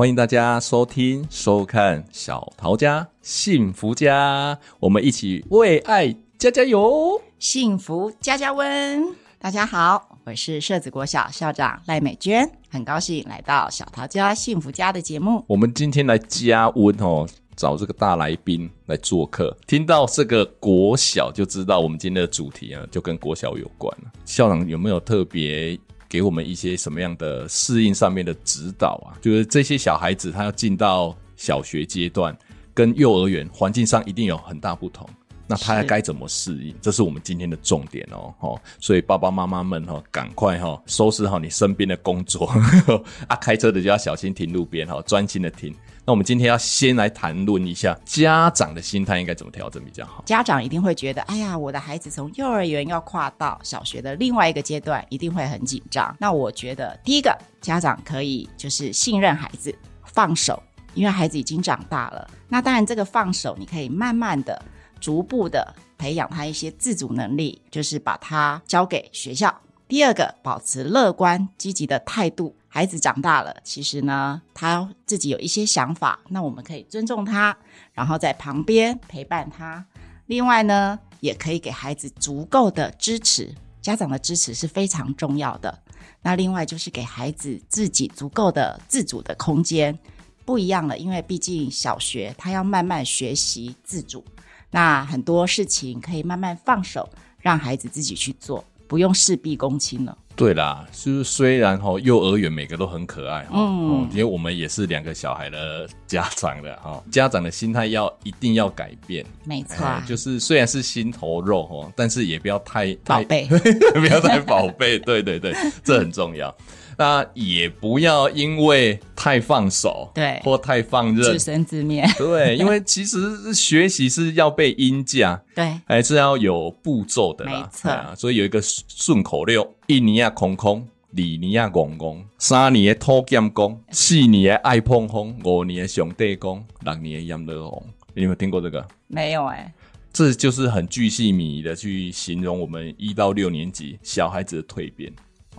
欢迎大家收听、收看《小桃家幸福家》，我们一起为爱加加油，幸福加加温。大家好，我是社子国小校长赖美娟，很高兴来到《小桃家幸福家》的节目。我们今天来加温哦，找这个大来宾来做客。听到这个国小，就知道我们今天的主题啊，就跟国小有关了。校长有没有特别？给我们一些什么样的适应上面的指导啊？就是这些小孩子他要进到小学阶段，跟幼儿园环境上一定有很大不同。那他该怎么适应？这是我们今天的重点哦，哦，所以爸爸妈妈们哈，赶快哈收拾好你身边的工作 啊，开车的就要小心停路边哈，专心的停。那我们今天要先来谈论一下家长的心态应该怎么调整比较好。家长一定会觉得，哎呀，我的孩子从幼儿园要跨到小学的另外一个阶段，一定会很紧张。那我觉得，第一个家长可以就是信任孩子，放手，因为孩子已经长大了。那当然，这个放手，你可以慢慢的、逐步的培养他一些自主能力，就是把他交给学校。第二个，保持乐观积极的态度。孩子长大了，其实呢，他自己有一些想法，那我们可以尊重他，然后在旁边陪伴他。另外呢，也可以给孩子足够的支持，家长的支持是非常重要的。那另外就是给孩子自己足够的自主的空间，不一样了，因为毕竟小学他要慢慢学习自主，那很多事情可以慢慢放手，让孩子自己去做。不用事必躬亲了。对啦，就是虽然哈幼儿园每个都很可爱哈，嗯，因为我们也是两个小孩的家长的哈，家长的心态要一定要改变，没错、啊，就是虽然是心头肉哈，但是也不要太宝贝，不要太宝贝，对对对，这很重要。那也不要因为太放手，对，或太放任，自生自灭。对，因为其实学习是要被鹰架，对，还是要有步骤的啦。没错、啊，所以有一个顺口溜：一年啊空空，二年啊公公，三年的土剑公，四年的爱碰风，五年的上帝公，六年的阎罗王。你有没有听过这个？没有哎、欸。这就是很巨细靡遗的去形容我们一到六年级小孩子的蜕变。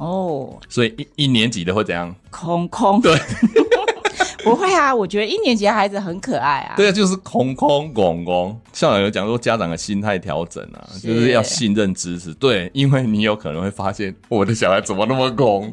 哦，所以一一年级的会怎样？空空，对，不会啊，我觉得一年级的孩子很可爱啊。对啊，就是空空拱拱。校长有讲说，家长的心态调整啊，就是要信任知识。对，因为你有可能会发现，我的小孩怎么那么空，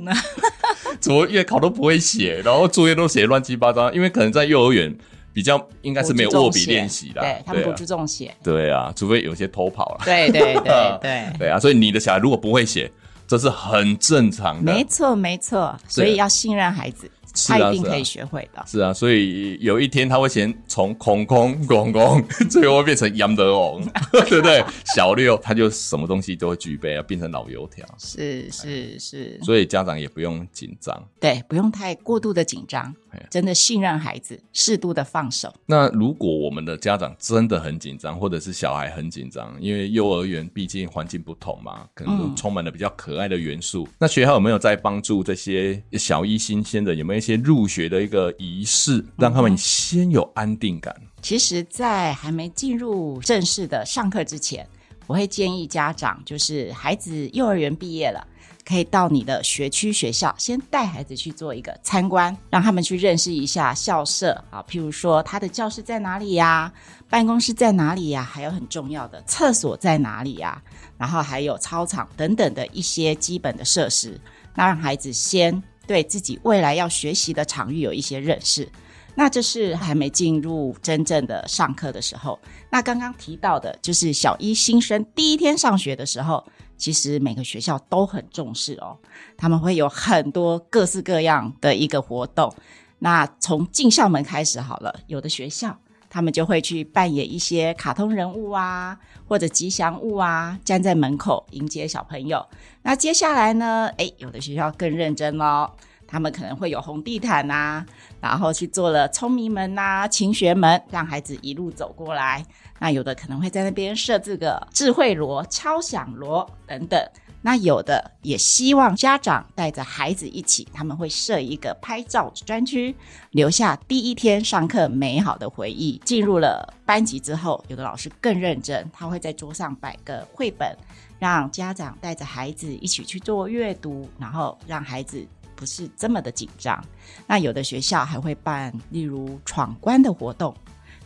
怎么月考都不会写，然后作业都写乱七八糟。因为可能在幼儿园比较应该是没有握笔练习的，对他们不注重写。对啊，除非有些偷跑了。对对对 对对啊，所以你的小孩如果不会写。这是很正常的，没错没错，所以要信任孩子。他一定可以学会的。是啊，所以有一天他会先从空空公公，最后会变成杨德龙，对不对？小六他就什么东西都会具备，要变成老油条。是是是，所以家长也不用紧张，对，不用太过度的紧张，真的信任孩子，适度的放手。那如果我们的家长真的很紧张，或者是小孩很紧张，因为幼儿园毕竟环境不同嘛，可能都充满了比较可爱的元素。嗯、那学校有没有在帮助这些小一新鲜的？有没有一些？入学的一个仪式，让他们先有安定感。其实，在还没进入正式的上课之前，我会建议家长，就是孩子幼儿园毕业了，可以到你的学区学校，先带孩子去做一个参观，让他们去认识一下校舍啊，譬如说他的教室在哪里呀，办公室在哪里呀，还有很重要的厕所在哪里呀，然后还有操场等等的一些基本的设施，那让孩子先。对自己未来要学习的场域有一些认识，那这是还没进入真正的上课的时候。那刚刚提到的，就是小一新生第一天上学的时候，其实每个学校都很重视哦，他们会有很多各式各样的一个活动。那从进校门开始好了，有的学校。他们就会去扮演一些卡通人物啊，或者吉祥物啊，站在门口迎接小朋友。那接下来呢？诶，有的学校更认真咯，他们可能会有红地毯呐、啊，然后去做了聪明门呐、啊、勤学门，让孩子一路走过来。那有的可能会在那边设置个智慧锣、敲响锣等等。那有的也希望家长带着孩子一起，他们会设一个拍照专区，留下第一天上课美好的回忆。进入了班级之后，有的老师更认真，他会在桌上摆个绘本，让家长带着孩子一起去做阅读，然后让孩子不是这么的紧张。那有的学校还会办，例如闯关的活动，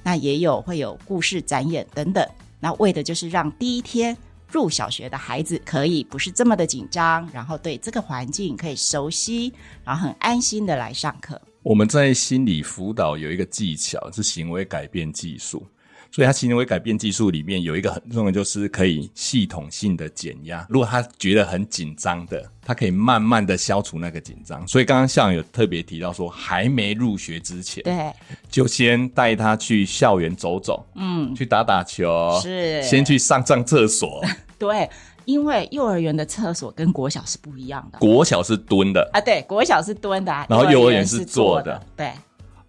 那也有会有故事展演等等，那为的就是让第一天。入小学的孩子可以不是这么的紧张，然后对这个环境可以熟悉，然后很安心的来上课。我们在心理辅导有一个技巧是行为改变技术。所以，他行为改变技术里面有一个很重要，就是可以系统性的减压。如果他觉得很紧张的，他可以慢慢的消除那个紧张。所以，刚刚校长有特别提到说，还没入学之前，对，就先带他去校园走走，嗯，去打打球，是，先去上上厕所。对，因为幼儿园的厕所跟国小是不一样的。国小是蹲的啊，对，国小是蹲的，然后幼儿园是坐的，对。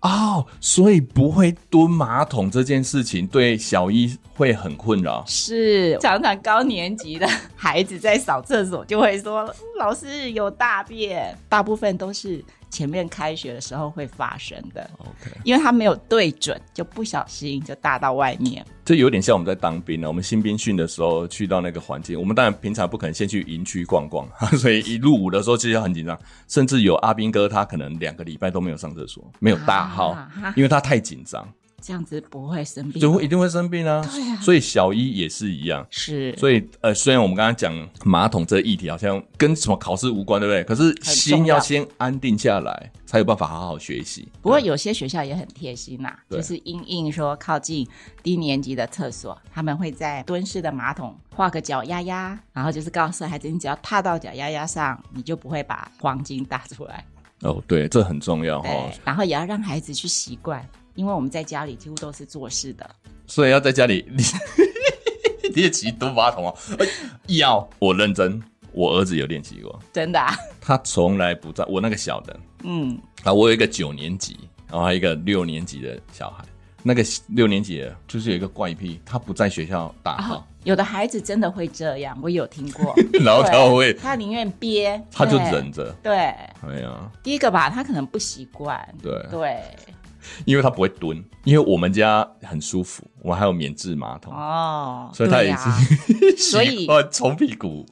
哦所以不会蹲马桶这件事情对小一会很困扰。是，常常高年级的孩子在扫厕所就会说：“老师有大便。”大部分都是。前面开学的时候会发生的，OK，因为他没有对准，就不小心就大到外面。这有点像我们在当兵呢。我们新兵训的时候去到那个环境，我们当然平常不可能先去营区逛逛，所以一入伍的时候其实很紧张。甚至有阿兵哥，他可能两个礼拜都没有上厕所，没有大号，啊、因为他太紧张。这样子不会生病，就会一定会生病啊！对啊，所以小一也是一样。是，所以呃，虽然我们刚刚讲马桶这个议题好像跟什么考试无关，对不对？可是心要先安定下来，才有办法好好学习。不过有些学校也很贴心呐、啊，就是因应说靠近低年级的厕所，他们会在蹲式的马桶画个脚丫丫，然后就是告诉孩子，你只要踏到脚丫丫上，你就不会把黄金打出来。哦，对，这很重要哈。然后也要让孩子去习惯。因为我们在家里几乎都是做事的，所以要在家里你 练习蹲马桶啊！要我认真，我儿子有练习过，真的啊？他从来不在我那个小的，嗯。啊，我有一个九年级，然后还有一个六年级的小孩，那个六年级的就是有一个怪癖，他不在学校大号。哦，有的孩子真的会这样，我有听过，然后他会，他宁愿憋，他就忍着，对，哎呀，第一个吧，他可能不习惯，对。对。因为他不会蹲，因为我们家很舒服，我们还有免治马桶哦，所以他也是，啊、所以冲屁股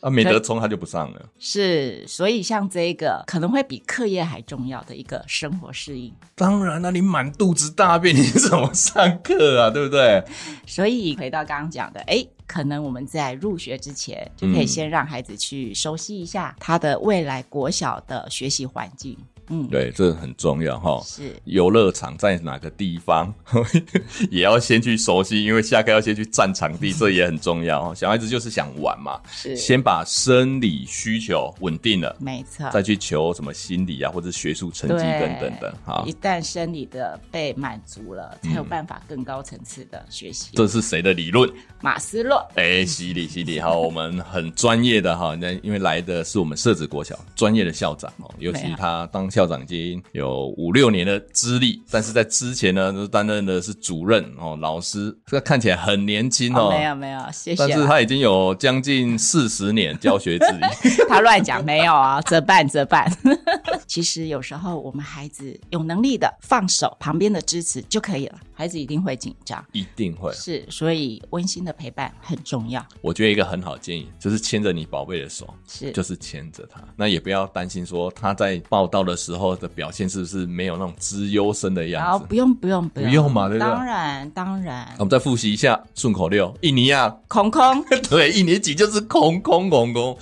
啊，没得冲他就不上了。是，所以像这个可能会比课业还重要的一个生活适应。当然了、啊，你满肚子大便，你怎么上课啊？对不对？所以回到刚刚讲的，哎，可能我们在入学之前就可以先让孩子去熟悉一下他的未来国小的学习环境。嗯，对，这很重要哈。是游乐场在哪个地方，也要先去熟悉，因为下课要先去占场地，这也很重要。小孩子就是想玩嘛，是先把生理需求稳定了，没错，再去求什么心理啊，或者学术成绩等等的。好，一旦生理的被满足了，才有办法更高层次的学习。这是谁的理论？马斯洛。哎，犀利犀利，好，我们很专业的哈，那因为来的是我们社子国小专业的校长哦，尤其他当。校长已经有五六年的资历，但是在之前呢，都担任的是主任哦，老师，这个看起来很年轻哦，哦。没有没有，谢谢。但是他已经有将近四十年 教学资历。他乱讲，没有啊，折半折半。其实有时候我们孩子有能力的，放手，旁边的支持就可以了。孩子一定会紧张，一定会是，所以温馨的陪伴很重要。我觉得一个很好的建议就是牵着你宝贝的手，是，就是牵着他，那也不要担心说他在报道的时候的表现是不是没有那种资优生的样子。不用不用不用，不用嘛，对不对？当然当然。我们再复习一下顺口溜：印尼啊，空空。对，一年级就是空空空空，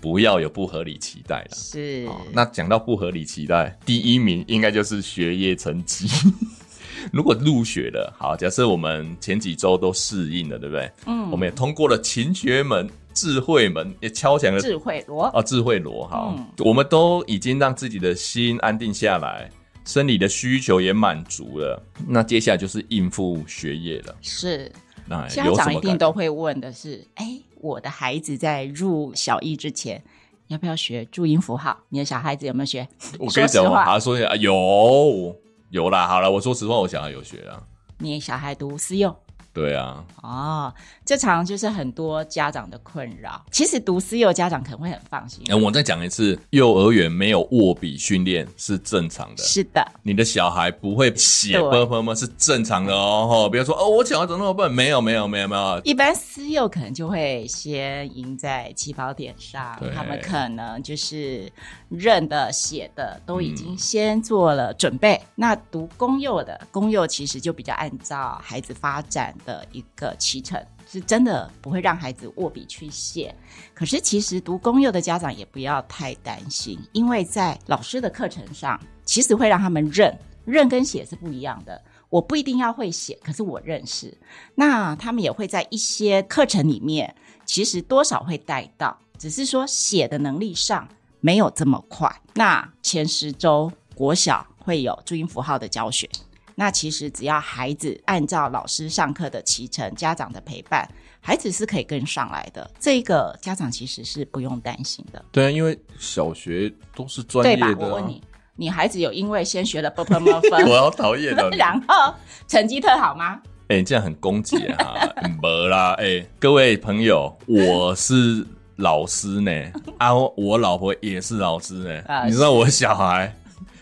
不要有不合理期待了。是、哦。那讲到不合理期待，第一名应该就是学业成绩。如果入学了，好，假设我们前几周都适应了，对不对？嗯，我们也通过了勤学门、智慧门，也敲响了智慧锣啊，智慧锣，好，嗯、我们都已经让自己的心安定下来，生理的需求也满足了，那接下来就是应付学业了。是，那家长一定都会问的是，哎，我的孩子在入小一之前要不要学注音符号？你的小孩子有没有学？我跟你讲，我好好说一下，有有啦。好了，我说实话，我小孩有学啦。你小孩读私幼？对啊，哦，这常就是很多家长的困扰。其实读私幼家长可能会很放心。我再讲一次，幼儿园没有握笔训练是正常的。是的，你的小孩不会写，笨不笨是正常的哦。比如说哦，我小孩怎么那么笨？没有，没有，没有，没有。一般私幼可能就会先赢在起跑点上，他们可能就是认的、写的都已经先做了准备。那读公幼的，公幼其实就比较按照孩子发展。的一个启程，是真的不会让孩子握笔去写。可是其实读公幼的家长也不要太担心，因为在老师的课程上，其实会让他们认，认跟写是不一样的。我不一定要会写，可是我认识。那他们也会在一些课程里面，其实多少会带到，只是说写的能力上没有这么快。那前十周国小会有注音符号的教学。那其实只要孩子按照老师上课的启程，家长的陪伴，孩子是可以跟上来的。这个家长其实是不用担心的。对啊，因为小学都是专业的、对吧？我问你，你孩子有因为先学了 p u r 分我要讨厌的。然后成绩特好吗？哎、你，这样很攻击啊！没啦，哎、各位朋友，我是老师呢，啊，我老婆也是老师呢，你知道我小孩。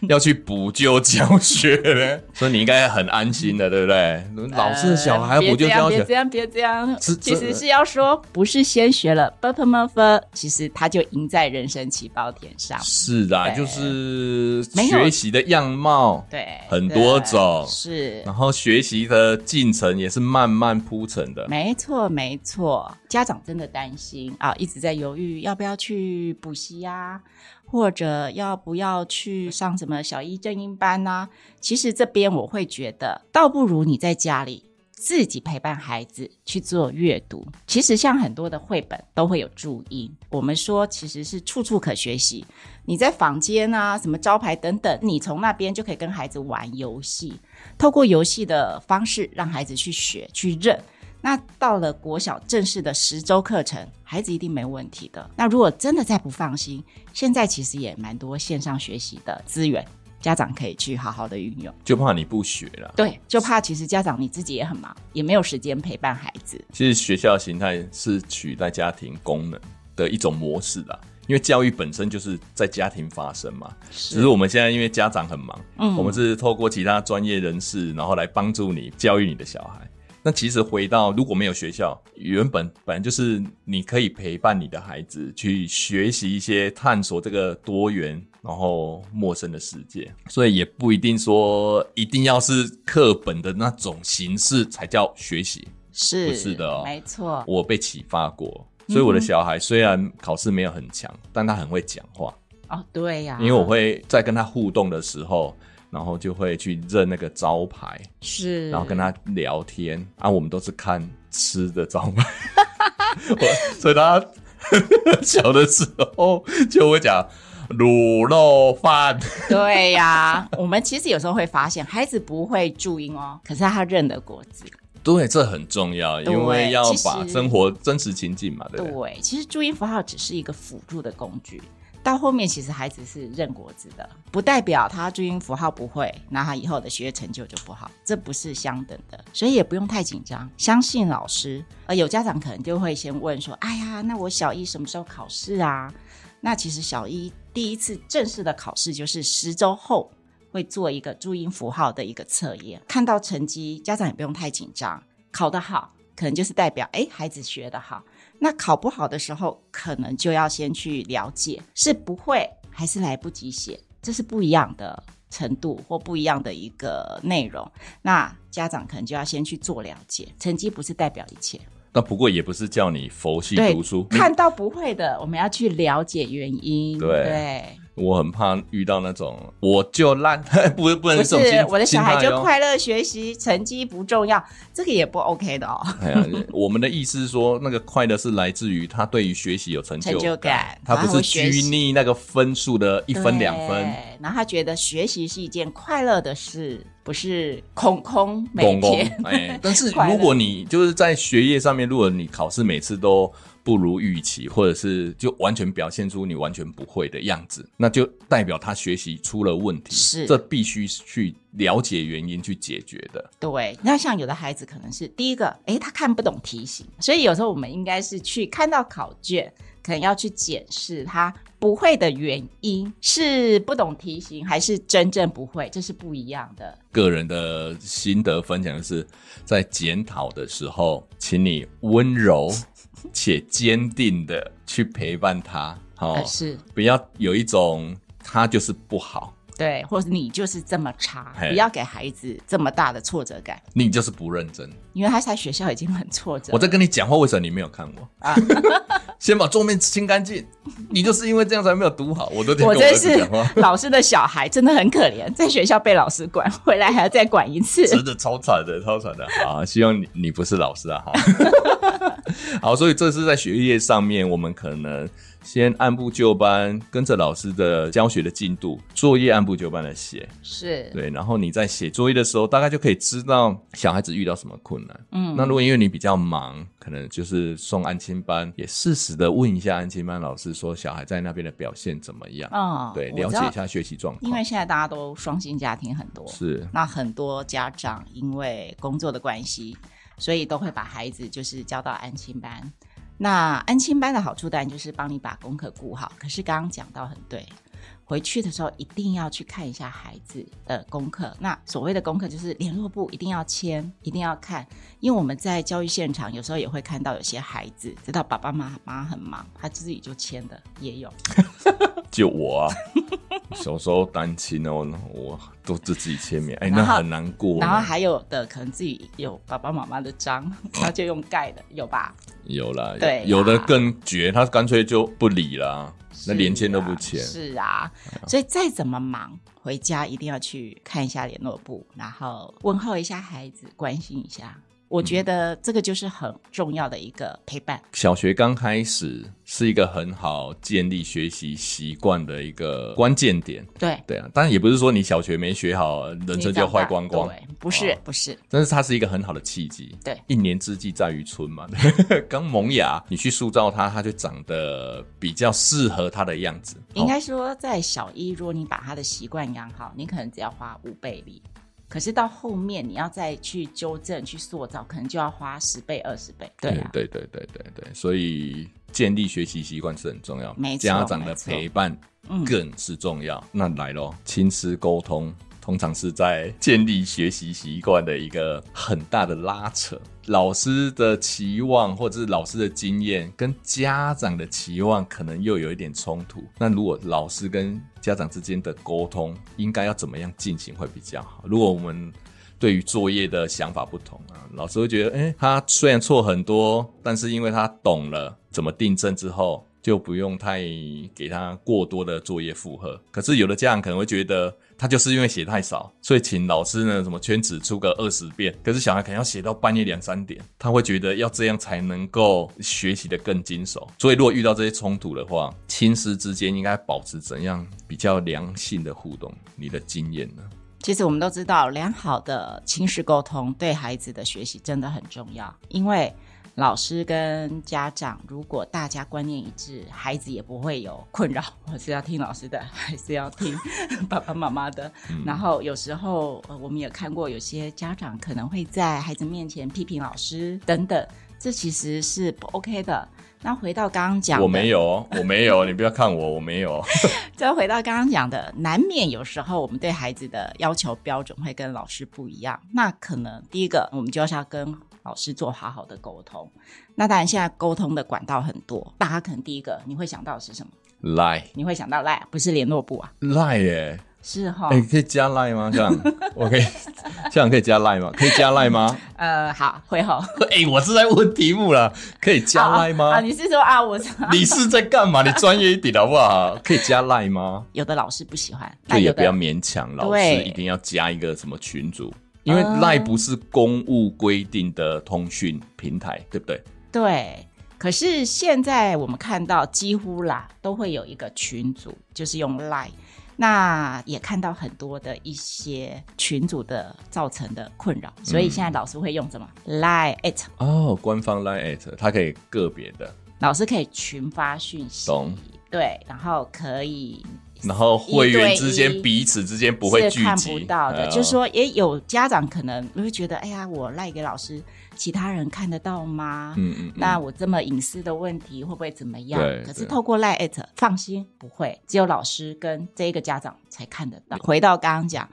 要去补救教学呢，所以你应该很安心的，对不对？老师小孩补救教学，别这样，别这样，其实是要说，不是先学了 but m e r 其实他就赢在人生起跑点上。是的、就是学习的样貌，对，很多种。是，然后学习的进程也是慢慢铺成的。没错，没错，家长真的担心啊，一直在犹豫要不要去补习呀、或者要不要去上什么小一正音班呢、其实这边我会觉得，倒不如你在家里自己陪伴孩子去做阅读。其实像很多的绘本都会有注音，我们说其实是处处可学习。你在房间啊，什么招牌等等，你从那边就可以跟孩子玩游戏，透过游戏的方式让孩子去学去认。那到了国小正式的十周课程，孩子一定没问题的。那如果真的再不放心，现在其实也蛮多线上学习的资源，家长可以去好好的运用。就怕你不学了，对，就怕其实家长你自己也很忙，也没有时间陪伴孩子。其实学校的形态是取代家庭功能的一种模式啦，因为教育本身就是在家庭发生嘛。只是我们现在因为家长很忙，嗯，我们是透过其他专业人士，然后来帮助你教育你的小孩。那其实回到如果没有学校，原本本来就是你可以陪伴你的孩子去学习一些探索这个多元然后陌生的世界，所以也不一定说一定要是课本的那种形式才叫学习，是不是的哦？没错，我被启发过，所以我的小孩虽然考试没有很强，嗯、但他很会讲话哦，对呀、啊，因为我会在跟他互动的时候。然后就会去认那个招牌，是，然后跟他聊天啊。我们都是看吃的招牌，所以他 小的时候就会讲卤肉饭。对呀、啊，我们其实有时候会发现，孩子不会注音哦，可是他认得国字。对，这很重要，因为要把生活真实情境嘛，对不对？对，其实注音符号只是一个辅助的工具。到后面，其实孩子是认国字的，不代表他注音符号不会，那他以后的学业成就就不好，这不是相等的，所以也不用太紧张，相信老师。呃，有家长可能就会先问说：“哎呀，那我小一什么时候考试啊？”那其实小一第一次正式的考试就是十周后会做一个注音符号的一个测验，看到成绩，家长也不用太紧张，考得好可能就是代表哎，孩子学得好。那考不好的时候，可能就要先去了解是不会还是来不及写，这是不一样的程度或不一样的一个内容。那家长可能就要先去做了解，成绩不是代表一切。那不过也不是叫你佛系读书，看到不会的，我们要去了解原因。对。对我很怕遇到那种我就烂，不不能这种心。我的小孩就快乐学习，成绩不重要，这个也不 OK 的哦。哎呀，我们的意思是说，那个快乐是来自于他对于学习有成就感，成就感，他不是拘泥那个分数的一分两分。然后他觉得学习是一件快乐的事，不是空空每天。哎，但是 如果你就是在学业上面，如果你考试每次都不如预期，或者是就完全表现出你完全不会的样子，那就代表他学习出了问题。是，这必须去了解原因去解决的。对，那像有的孩子可能是第一个，诶，他看不懂题型，所以有时候我们应该是去看到考卷，可能要去检视他不会的原因，是不懂题型还是真正不会，这是不一样的。个人的心得分享是在检讨的时候，请你温柔。且坚定的去陪伴他，好、哦，是不要有一种他就是不好，对，或者你就是这么差，不要给孩子这么大的挫折感。你就是不认真，因为他在学校已经很挫折。我在跟你讲话，为什么你没有看我啊？先把桌面清干净，你就是因为这样才没有读好。我都我真是 老师的小孩，真的很可怜，在学校被老师管，回来还要再管一次，真的超惨的，超惨的。啊，希望你你不是老师啊，哈。好，所以这是在学业上面，我们可能先按部就班，跟着老师的教学的进度，作业按部就班的写，是对。然后你在写作业的时候，大概就可以知道小孩子遇到什么困难。嗯，那如果因为你比较忙，可能就是送安亲班，也适时的问一下安亲班老师，说小孩在那边的表现怎么样？嗯，对，了解一下学习状况。因为现在大家都双薪家庭很多，是。那很多家长因为工作的关系。所以都会把孩子就是交到安亲班。那安亲班的好处当然就是帮你把功课顾好。可是刚刚讲到很对，回去的时候一定要去看一下孩子的功课。那所谓的功课就是联络簿一定要签，一定要看。因为我们在教育现场有时候也会看到有些孩子知道爸爸妈妈很忙，他自己就签的也有。就我啊，小时候单亲哦，我都自己签名，哎、欸，那很难过。然后还有的可能自己有爸爸妈妈的章，他就用盖的，有吧？有啦，对，有的更绝，他干脆就不理啦，那连签都不签。是啊，所以再怎么忙，回家一定要去看一下联络簿，然后问候一下孩子，关心一下。我觉得这个就是很重要的一个陪伴。小学刚开始是一个很好建立学习习惯的一个关键点。对对啊，当然也不是说你小学没学好，人生就要坏光光。对，不是、哦、不是，但是它是一个很好的契机。对，一年之计在于春嘛。刚萌芽，你去塑造它，它就长得比较适合它的样子。应该说，在小一，如果你把他的习惯养好，你可能只要花五倍力。可是到后面你要再去纠正、去塑造，可能就要花十倍、二十倍。对啊，对对对对对，所以建立学习习惯是很重要。家长的陪伴更是重要。嗯、那来咯，亲师沟通。通常是在建立学习习惯的一个很大的拉扯，老师的期望或者是老师的经验跟家长的期望可能又有一点冲突。那如果老师跟家长之间的沟通应该要怎么样进行会比较好？如果我们对于作业的想法不同啊，老师会觉得，诶，他虽然错很多，但是因为他懂了怎么订正之后，就不用太给他过多的作业负荷。可是有的家长可能会觉得。他就是因为写太少，所以请老师呢什么圈纸出个二十遍，可是小孩可能要写到半夜两三点，他会觉得要这样才能够学习得更精熟。所以如果遇到这些冲突的话，亲师之间应该保持怎样比较良性的互动？你的经验呢？其实我们都知道，良好的亲师沟通对孩子的学习真的很重要，因为。老师跟家长，如果大家观念一致，孩子也不会有困扰。我是要听老师的，还是要听爸爸妈妈的？嗯、然后有时候我们也看过，有些家长可能会在孩子面前批评老师等等，这其实是不 OK 的。那回到刚刚讲的，我没有，我没有，你不要看我，我没有。再回到刚刚讲的，难免有时候我们对孩子的要求标准会跟老师不一样。那可能第一个，我们就是要跟。老师做好好的沟通，那当然现在沟通的管道很多，大家可能第一个你会想到的是什么？Line，你会想到 Line，不是联络部啊？Line 耶，是哈、哦，哎、欸，可以加 Line 吗？这样 我可以，这样可以加 Line 吗？可以加 Line 吗？呃，好，会好。哎、欸，我是在问题目了，可以加 Line 吗？啊，你是说啊，我你是在干嘛？你专业一点好不好？可以加 Line 吗？有的老师不喜欢，就也不要勉强老师一定要加一个什么群组。因为 LINE 不是公务规定的通讯平台，对不对？对。可是现在我们看到几乎啦都会有一个群组，就是用 LINE。那也看到很多的一些群组的造成的困扰，所以现在老师会用什么、嗯、Line@ 哦，官方 Line@，它可以个别的，老师可以群发讯息，懂对，然后可以。然后会员之间彼此之间不会聚集，看不到的，就是说也有家长可能会觉得，哎呀，我赖给老师，其他人看得到吗？嗯嗯，那我这么隐私的问题会不会怎么样？对，可是透过赖@，放心，不会，只有老师跟这一个家长才看得到。回到刚刚讲。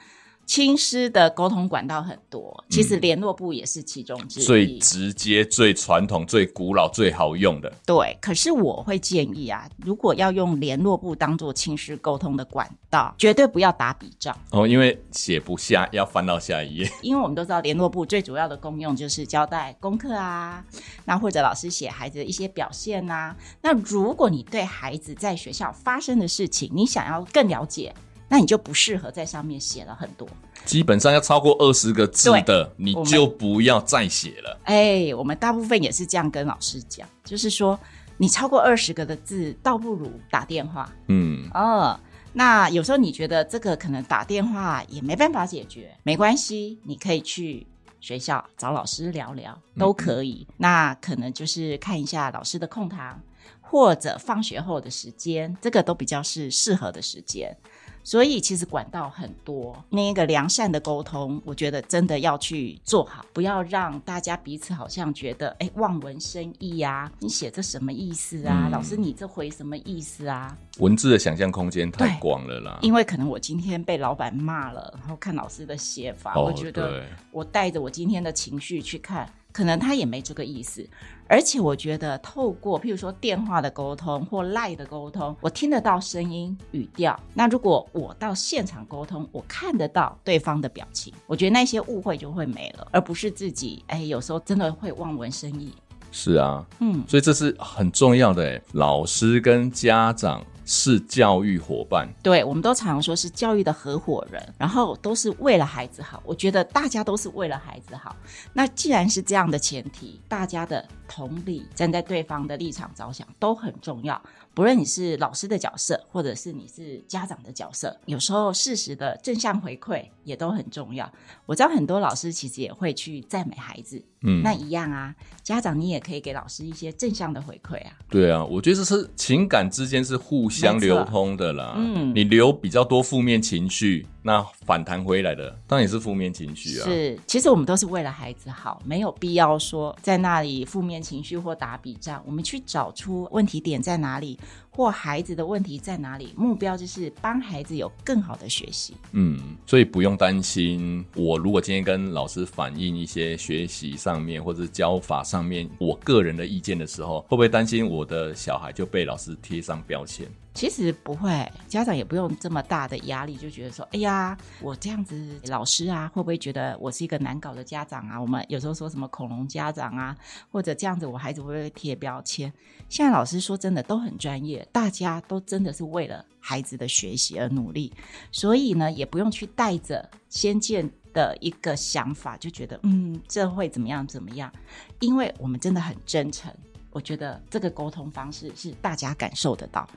亲师的沟通管道很多，其实联络部也是其中之一。嗯、最直接、最传统、最古老、最好用的。对，可是我会建议啊，如果要用联络部当做亲师沟通的管道，绝对不要打笔账哦，因为写不下，要翻到下一页。因为我们都知道，联络部最主要的功用就是交代功课啊，那或者老师写孩子的一些表现啊。那如果你对孩子在学校发生的事情，你想要更了解。那你就不适合在上面写了很多，基本上要超过二十个字的，你就不要再写了。哎，我们大部分也是这样跟老师讲，就是说你超过二十个的字，倒不如打电话。嗯，哦，那有时候你觉得这个可能打电话也没办法解决，没关系，你可以去学校找老师聊聊，都可以。嗯，那可能就是看一下老师的空堂，或者放学后的时间，这个都比较是适合的时间。所以其实管道很多，那一个良善的沟通，我觉得真的要去做好，不要让大家彼此好像觉得哎望文生义呀、啊，你写这什么意思啊？嗯、老师你这回什么意思啊？文字的想象空间太广了啦。因为可能我今天被老板骂了，然后看老师的写法，哦、我觉得我带着我今天的情绪去看。可能他也没这个意思，而且我觉得透过譬如说电话的沟通或赖的沟通，我听得到声音语调。那如果我到现场沟通，我看得到对方的表情，我觉得那些误会就会没了，而不是自己哎，有时候真的会望文生义。是啊，嗯，所以这是很重要的哎，老师跟家长。是教育伙伴，对，我们都常说是教育的合伙人，然后都是为了孩子好。我觉得大家都是为了孩子好。那既然是这样的前提，大家的同理，站在对方的立场着想都很重要。不论你是老师的角色，或者是你是家长的角色，有时候适时的正向回馈也都很重要。我知道很多老师其实也会去赞美孩子，嗯，那一样啊，家长你也可以给老师一些正向的回馈啊。对啊，我觉得这是情感之间是互相流通的啦。嗯，你留比较多负面情绪。那反弹回来的当然也是负面情绪啊。是，其实我们都是为了孩子好，没有必要说在那里负面情绪或打比仗。我们去找出问题点在哪里，或孩子的问题在哪里，目标就是帮孩子有更好的学习。嗯，所以不用担心。我如果今天跟老师反映一些学习上面或者教法上面我个人的意见的时候，会不会担心我的小孩就被老师贴上标签？其实不会，家长也不用这么大的压力，就觉得说，哎呀，我这样子，老师啊，会不会觉得我是一个难搞的家长啊？我们有时候说什么恐龙家长啊，或者这样子，我孩子会不会贴标签？现在老师说真的都很专业，大家都真的是为了孩子的学习而努力，所以呢，也不用去带着先见的一个想法，就觉得嗯，这会怎么样怎么样？因为我们真的很真诚。我觉得这个沟通方式是大家感受得到，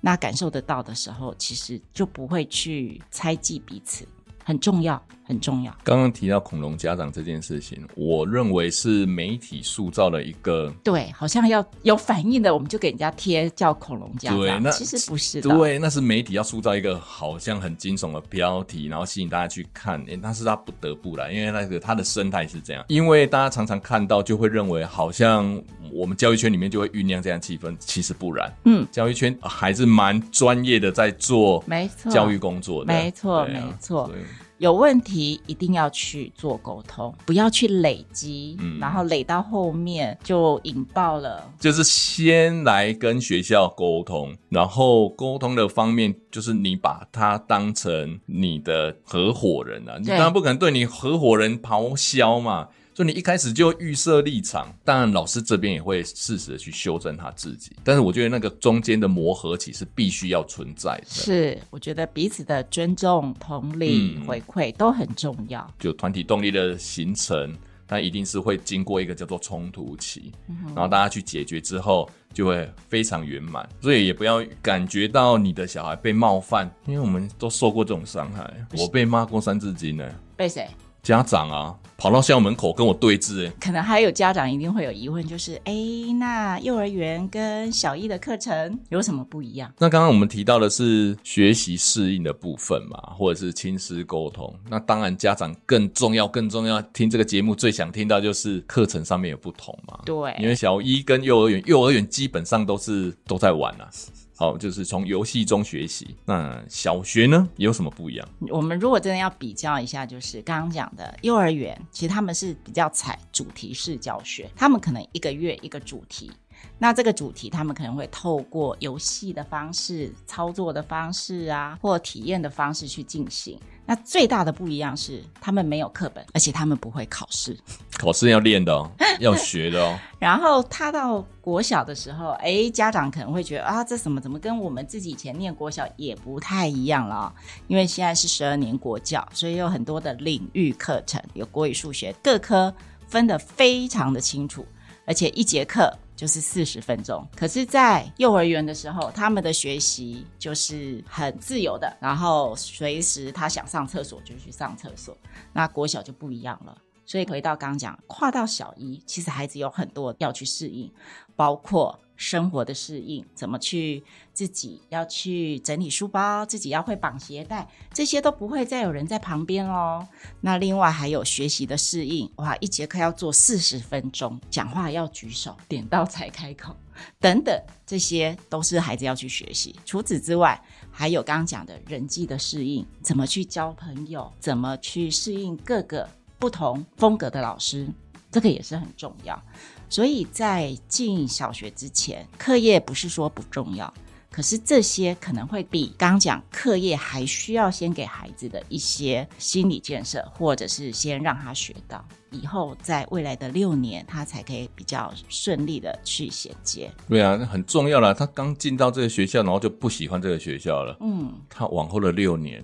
那感受得到的时候，其实就不会去猜忌彼此。很重要，很重要。刚刚提到恐龙家长这件事情，我认为是媒体塑造了一个对，好像要有反应的，我们就给人家贴叫恐龙家长。对，那其实不是的。对，那是媒体要塑造一个好像很惊悚的标题，然后吸引大家去看。诶，那是他不得不来，因为那个他的生态是这样。因为大家常常看到，就会认为好像我们教育圈里面就会酝酿这样气氛，其实不然。嗯，教育圈还是蛮专业的，在做没错教育工作的，没错，没错。有问题一定要去做沟通，不要去累积，嗯，然后累到后面就引爆了。就是先来跟学校沟通，然后沟通的方面就是你把他当成你的合伙人啊，你当然不可能对你合伙人咆哮嘛。所以你一开始就预设立场，当然老师这边也会适时的去修正他自己，但是我觉得那个中间的磨合期是必须要存在的。是，我觉得彼此的尊重、同理、嗯、回馈都很重要。就团体动力的形成，那一定是会经过一个叫做冲突期，然后大家去解决之后，就会非常圆满。所以也不要感觉到你的小孩被冒犯，因为我们都受过这种伤害。我被骂过三字经呢。被谁？家长啊，跑到校门口跟我对峙，哎，可能还有家长一定会有疑问，就是，哎，那幼儿园跟小一的课程有什么不一样？那刚刚我们提到的是学习适应的部分嘛，或者是亲师沟通。那当然，家长更重要，更重要。听这个节目最想听到就是课程上面有不同嘛？对，因为小一跟幼儿园，幼儿园基本上都是都在玩啊。好，就是从游戏中学习。那小学呢，有什么不一样？我们如果真的要比较一下，就是刚刚讲的幼儿园，其实他们是比较采主题式教学，他们可能一个月一个主题。那这个主题，他们可能会透过游戏的方式、操作的方式啊，或体验的方式去进行。那最大的不一样是，他们没有课本，而且他们不会考试。考试要练的哦，要学的哦。然后他到国小的时候，哎，家长可能会觉得啊，这什么怎么跟我们自己以前念国小也不太一样了哦？因为现在是十二年国教，所以有很多的领域课程，有国语、数学各科分得非常的清楚，而且一节课。就是四十分钟，可是，在幼儿园的时候，他们的学习就是很自由的，然后随时他想上厕所就去上厕所。那国小就不一样了，所以回到刚刚讲，跨到小一，其实孩子有很多要去适应，包括。生活的适应，怎么去自己要去整理书包，自己要会绑鞋带，这些都不会再有人在旁边哦。那另外还有学习的适应，哇，一节课要做四十分钟，讲话要举手，点到才开口，等等，这些都是孩子要去学习。除此之外，还有刚刚讲的人际的适应，怎么去交朋友，怎么去适应各个不同风格的老师，这个也是很重要。所以在进小学之前，课业不是说不重要，可是这些可能会比刚讲课业还需要先给孩子的一些心理建设，或者是先让他学到，以后在未来的六年，他才可以比较顺利的去衔接。对啊，那很重要了。他刚进到这个学校，然后就不喜欢这个学校了。嗯，他往后的六年。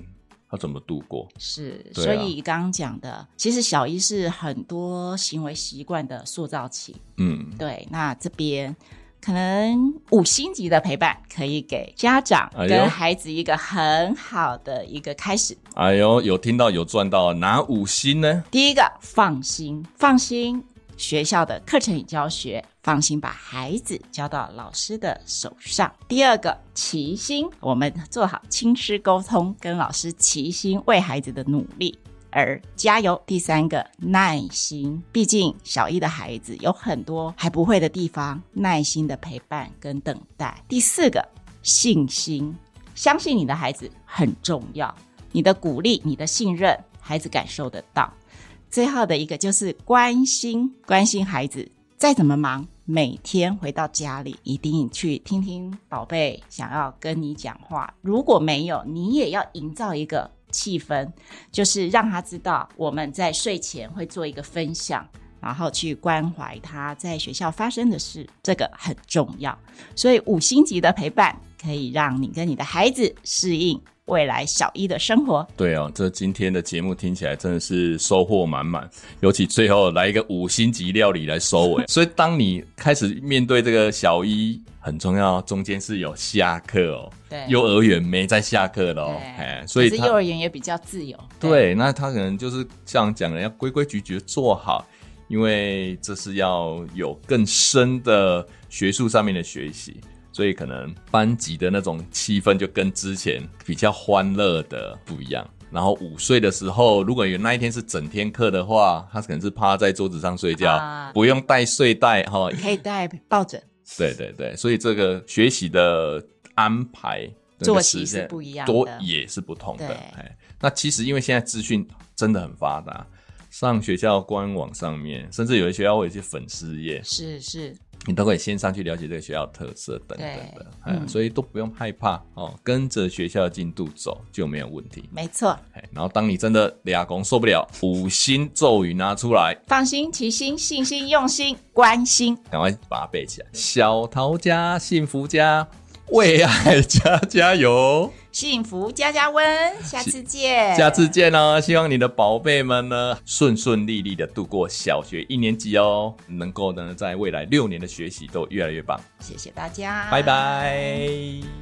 他怎么度过？是，啊、所以刚刚讲的，其实小一是很多行为习惯的塑造期。嗯，对。那这边可能五星级的陪伴，可以给家长跟孩子一个很好的一个开始。哎呦，有听到有赚到，哪五星呢？第一个，放心，放心。学校的课程与教学，放心把孩子交到老师的手上。第二个，齐心，我们做好亲师沟通，跟老师齐心为孩子的努力而加油。第三个，耐心，毕竟小一的孩子有很多还不会的地方，耐心的陪伴跟等待。第四个，信心，相信你的孩子很重要，你的鼓励，你的信任，孩子感受得到。最后的一个就是关心，关心孩子，再怎么忙，每天回到家里一定去听听宝贝想要跟你讲话。如果没有，你也要营造一个气氛，就是让他知道我们在睡前会做一个分享，然后去关怀他在学校发生的事，这个很重要。所以五星级的陪伴可以让你跟你的孩子适应未来小一的生活，对哦，这今天的节目听起来真的是收获满满，尤其最后来一个五星级料理来收尾。所以当你开始面对这个小一，很重要，中间是有下课哦。对，幼儿园没在下课了哦。哎，所以是幼儿园也比较自由。对，对，那他可能就是像讲的要规规矩矩做好，因为这是要有更深的学术上面的学习。所以可能班级的那种气氛就跟之前比较欢乐的不一样。然后午睡的时候，如果有那一天是整天课的话，他可能是趴在桌子上睡觉，啊、不用带睡袋哈，可以带抱枕。对对对，所以这个学习的安排作息是不一样的，多也是不同的。哎，那其实因为现在资讯真的很发达，上学校官网上面，甚至有些学校会有一些粉丝页，是是。你都可以先上去了解这个学校的特色等等的，嗯，所以都不用害怕哦，跟着学校的进度走就没有问题。没错，然后当你真的俩公受不了，五星咒语拿出来，放心、齐心、信心、用心、关心，赶快把它背起来。小桃家幸福家，为爱加加油，幸福加加温，下次见，下次见哦！希望你的宝贝们呢顺顺利利的度过小学一年级哦，能够呢在未来六年的学习都越来越棒。谢谢大家，拜拜。